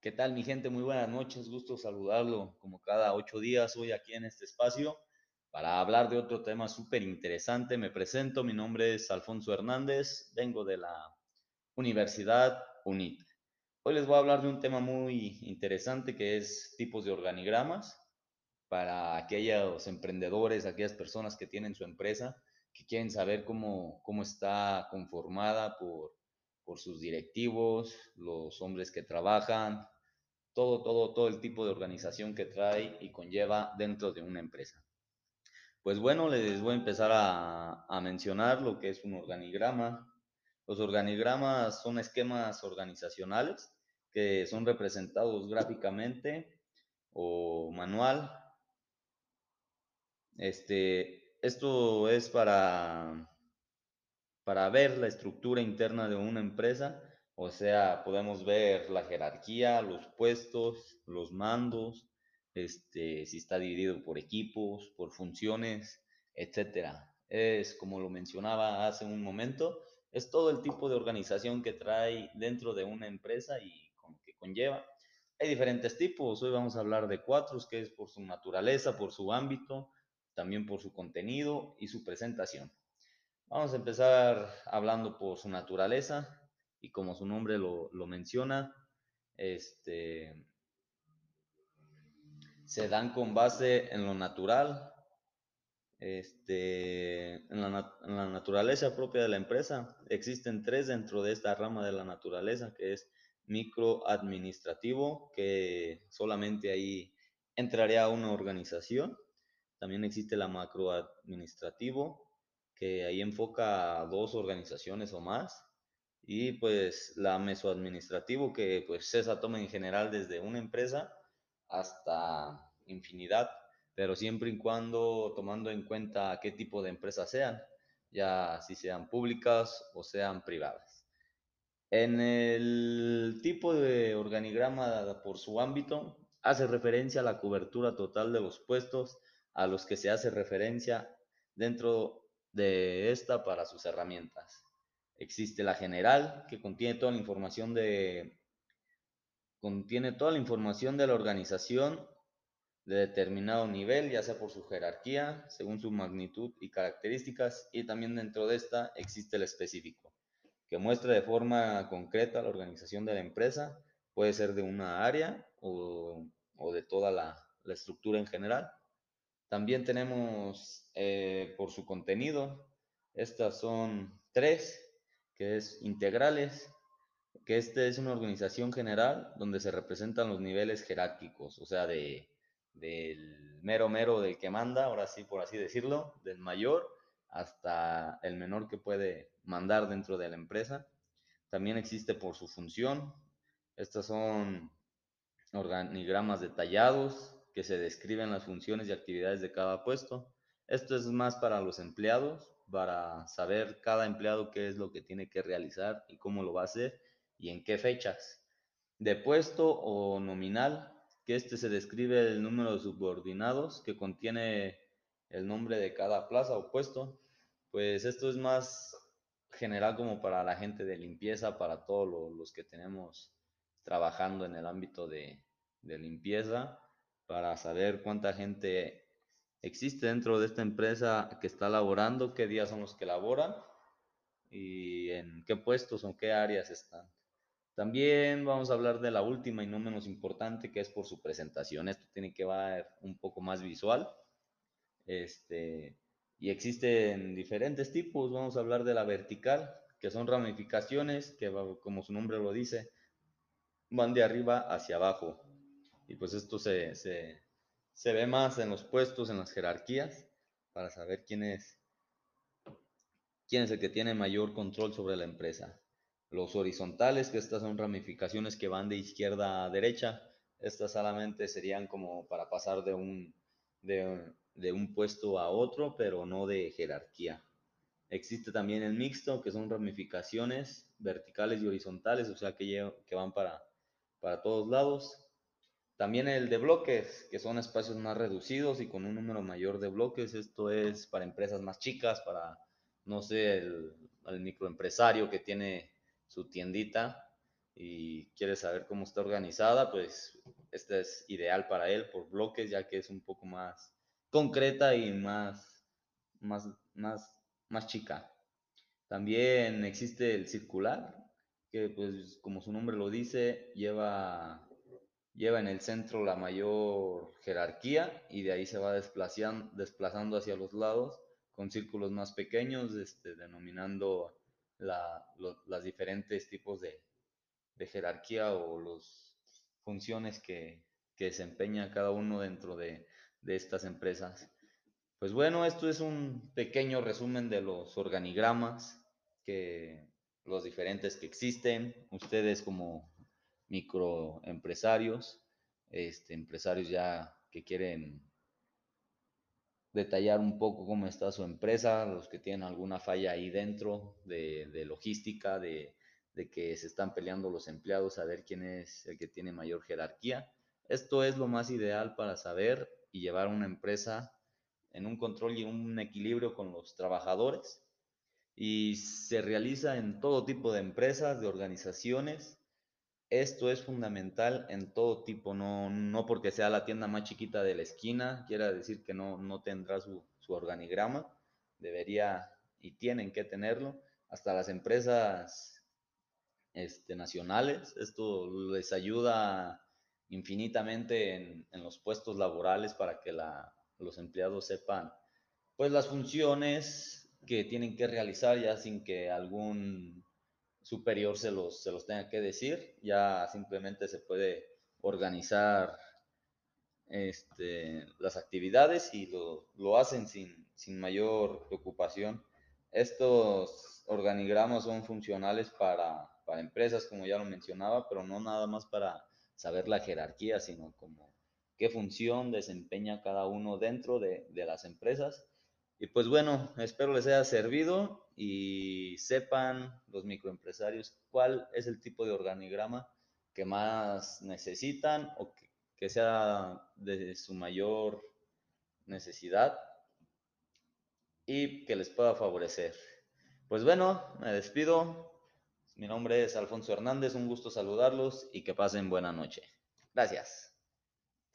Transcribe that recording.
¿Qué tal, mi gente? Muy buenas noches, gusto saludarlo como cada ocho días hoy aquí en este espacio para hablar de otro tema súper interesante. Me presento, mi nombre es Alfonso Hernández, vengo de la Universidad UNIT. Hoy les voy a hablar de un tema muy interesante que es tipos de organigramas para aquellos emprendedores, aquellas personas que tienen su empresa, que quieren saber cómo, cómo está conformada por por sus directivos, los hombres que trabajan, todo, todo, todo el tipo de organización que trae y conlleva dentro de una empresa. Pues bueno, les voy a empezar a, mencionar lo que es un organigrama. Los organigramas son esquemas organizacionales que son representados gráficamente o manual. Este, esto es para para ver la estructura interna de una empresa. O sea, podemos ver la jerarquía, los puestos, los mandos, este, si está dividido por equipos, por funciones, etcétera. Es como lo mencionaba hace un momento, es todo el tipo de organización que trae dentro de una empresa y con que conlleva. Hay diferentes tipos, hoy vamos a hablar de cuatro, que es por su naturaleza, por su ámbito, también por su contenido y su presentación. Vamos a empezar hablando por su naturaleza y como su nombre lo, menciona, este, se dan con base en lo natural, este, en, la, en la naturaleza propia de la empresa. Existen tres dentro de esta rama de la naturaleza, que es microadministrativo, que solamente ahí entraría una organización. También existe la macroadministrativo, que ahí enfoca a dos organizaciones o más. Y pues la mesoadministrativo, que pues esa toma en general desde una empresa hasta infinidad, pero siempre y cuando tomando en cuenta qué tipo de empresas sean, ya si sean públicas o sean privadas. En el tipo de organigrama por su ámbito, hace referencia a la cobertura total de los puestos a los que se hace referencia dentro de esta para sus herramientas. Existe la general, que contiene toda la información de contiene toda la información de la organización de determinado nivel, ya sea por su jerarquía, según su magnitud y características, y también dentro de esta existe el específico, que muestra de forma concreta la organización de la empresa, puede ser de una área o, de toda la estructura en general. También tenemos eh, por su contenido, estas son tres, que es integrales, que este es una organización general donde se representan los niveles jerárquicos, o sea, de, del mero mero del que manda, ahora sí por así decirlo, del mayor hasta el menor que puede mandar dentro de la empresa. También existe por su función. Estas son organigramas detallados, que se describen las funciones y actividades de cada puesto. Esto es más para los empleados, para saber cada empleado qué es lo que tiene que realizar y cómo lo va a hacer y en qué fechas. De puesto o nominal, que este se describe el número de subordinados que contiene el nombre de cada plaza o puesto. Pues esto es más general como para la gente de limpieza, para todos los que tenemos trabajando en el ámbito de, de limpieza para saber cuánta gente existe dentro de esta empresa que está laborando, qué días son los que laboran y en qué puestos o qué áreas están. También vamos a hablar de la última y no menos importante, que es por su presentación. Esto tiene que ver un poco más visual. Este, y existen diferentes tipos. Vamos a hablar de la vertical, que son ramificaciones, que como su nombre lo dice, van de arriba hacia abajo. Y pues esto se, se, ve más en los puestos, en las jerarquías, para saber quién es, quién es el que tiene mayor control sobre la empresa. Los horizontales, que estas son ramificaciones que van de izquierda a derecha, estas solamente serían como para pasar de un, de, de un puesto a otro, pero no de jerarquía. Existe también el mixto, que son ramificaciones verticales y horizontales, o sea que, que van para, para todos lados. También el de bloques, que son espacios más reducidos y con un número mayor de bloques. Esto es para empresas más chicas, para, no sé, el, microempresario que tiene su tiendita y quiere saber cómo está organizada, pues esta es ideal para él por bloques, ya que es un poco más concreta y más, más, más, más chica. También existe el circular, que pues como su nombre lo dice, lleva, lleva en el centro la mayor jerarquía y de ahí se va desplazando, hacia los lados con círculos más pequeños, este, denominando las diferentes tipos de, de jerarquía o las funciones que, que, desempeña cada uno dentro de, de estas empresas. Pues bueno, esto es un pequeño resumen de los organigramas, que los diferentes que existen. Ustedes como microempresarios, este, empresarios ya que quieren detallar un poco cómo está su empresa, los que tienen alguna falla ahí dentro de, de logística, de, de que se están peleando los empleados a ver quién es el que tiene mayor jerarquía. Esto es lo más ideal para saber y llevar una empresa en un control y un equilibrio con los trabajadores. Y se realiza en todo tipo de empresas, de organizaciones. Esto es fundamental en todo tipo, no, no porque sea la tienda más chiquita de la esquina, quiera decir que no, no tendrá su, su organigrama. Debería y tienen que tenerlo. Hasta las empresas este, nacionales. Esto les ayuda infinitamente en, los puestos laborales para que los empleados sepan pues las funciones que tienen que realizar ya sin que algún superior se los, se los tenga que decir, ya simplemente se puede organizar este, las actividades y lo, lo hacen sin, sin, mayor preocupación. Estos organigramas son funcionales para, para empresas, como ya lo mencionaba, pero no nada más para saber la jerarquía, sino como qué función desempeña cada uno dentro de, de las empresas. Y pues bueno, espero les haya servido y sepan los microempresarios cuál es el tipo de organigrama que más necesitan o que, sea de su mayor necesidad y que les pueda favorecer. Pues bueno, me despido. Mi nombre es Alfonso Hernández, un gusto saludarlos y que pasen buena noche. Gracias.